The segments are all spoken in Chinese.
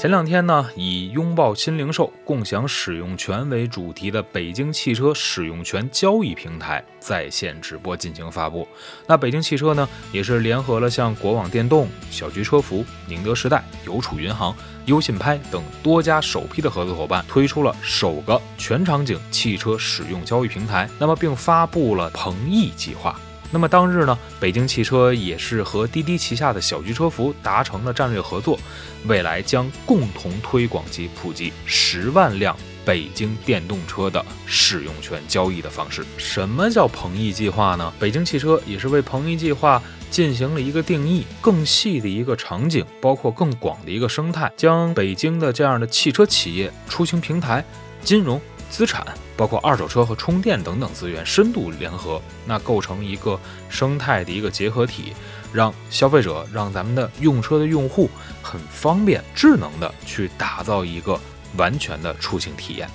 前两天呢，以拥抱新零售、共享使用权为主题的北京汽车使用权交易平台在线直播进行发布。那北京汽车呢，也是联合了像国网电动、小桔车服、宁德时代、邮储银行、优信拍等多家首批的合作伙伴，推出了首个全场景汽车使用交易平台。那么，并发布了鹏翼计划。那么当日呢，北京汽车也是和滴滴旗下的小桔车服达成了战略合作，未来将共同推广及普及十万辆北京电动车的使用权交易的方式。什么叫鹏翼计划呢？北京汽车也是为鹏翼计划进行了一个定义，更细的一个场景，包括更广的一个生态，将北京的这样的汽车企业、出行平台、金融。资产包括二手车和充电等等资源深度联合，那构成一个生态的一个结合体，让消费者、让咱们的用车的用户很方便、智能的去打造一个完全的出行体验。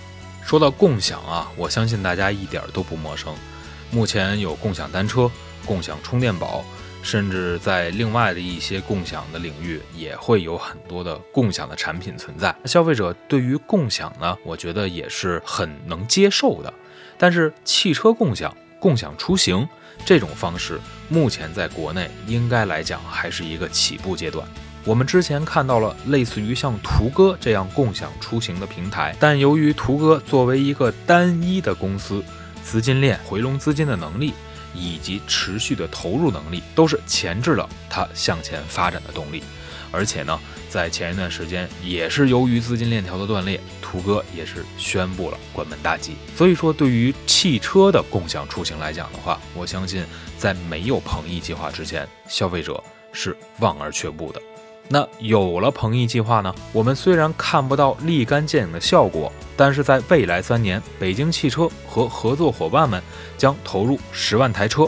说到共享啊，我相信大家一点都不陌生，目前有共享单车、共享充电宝。甚至在另外的一些共享的领域，也会有很多的共享的产品存在。消费者对于共享呢，我觉得也是很能接受的。但是汽车共享、共享出行这种方式，目前在国内应该来讲还是一个起步阶段。我们之前看到了类似于像途歌这样共享出行的平台，但由于途歌作为一个单一的公司，资金链回笼资金的能力。以及持续的投入能力，都是钳制了它向前发展的动力。而且呢，在前一段时间，也是由于资金链条的断裂，途哥也是宣布了关门大吉。所以说，对于汽车的共享出行来讲的话，我相信在没有鹏翼计划之前，消费者是望而却步的。那有了鹏翼计划呢，我们虽然看不到立竿见影的效果。但是在未来三年，北京汽车和合作伙伴们将投入十万台车、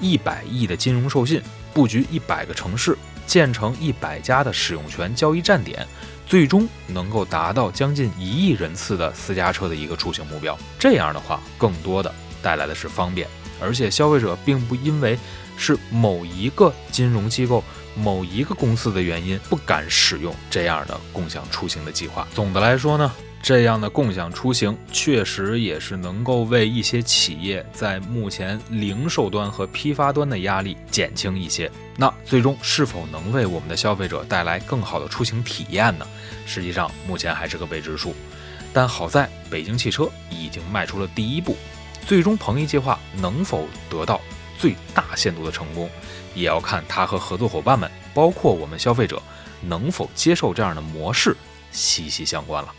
一百亿的金融授信，布局一百个城市，建成一百家的使用权交易站点，最终能够达到将近一亿人次的私家车的一个出行目标。这样的话，更多的带来的是方便，而且消费者并不因为是某一个金融机构、某一个公司的原因不敢使用这样的共享出行的计划。总的来说呢？这样的共享出行确实也是能够为一些企业在目前零售端和批发端的压力减轻一些。那最终是否能为我们的消费者带来更好的出行体验呢？实际上目前还是个未知数。但好在北京汽车已经迈出了第一步，最终鹏翼计划能否得到最大限度的成功，也要看它和合作伙伴们，包括我们消费者能否接受这样的模式，息息相关了。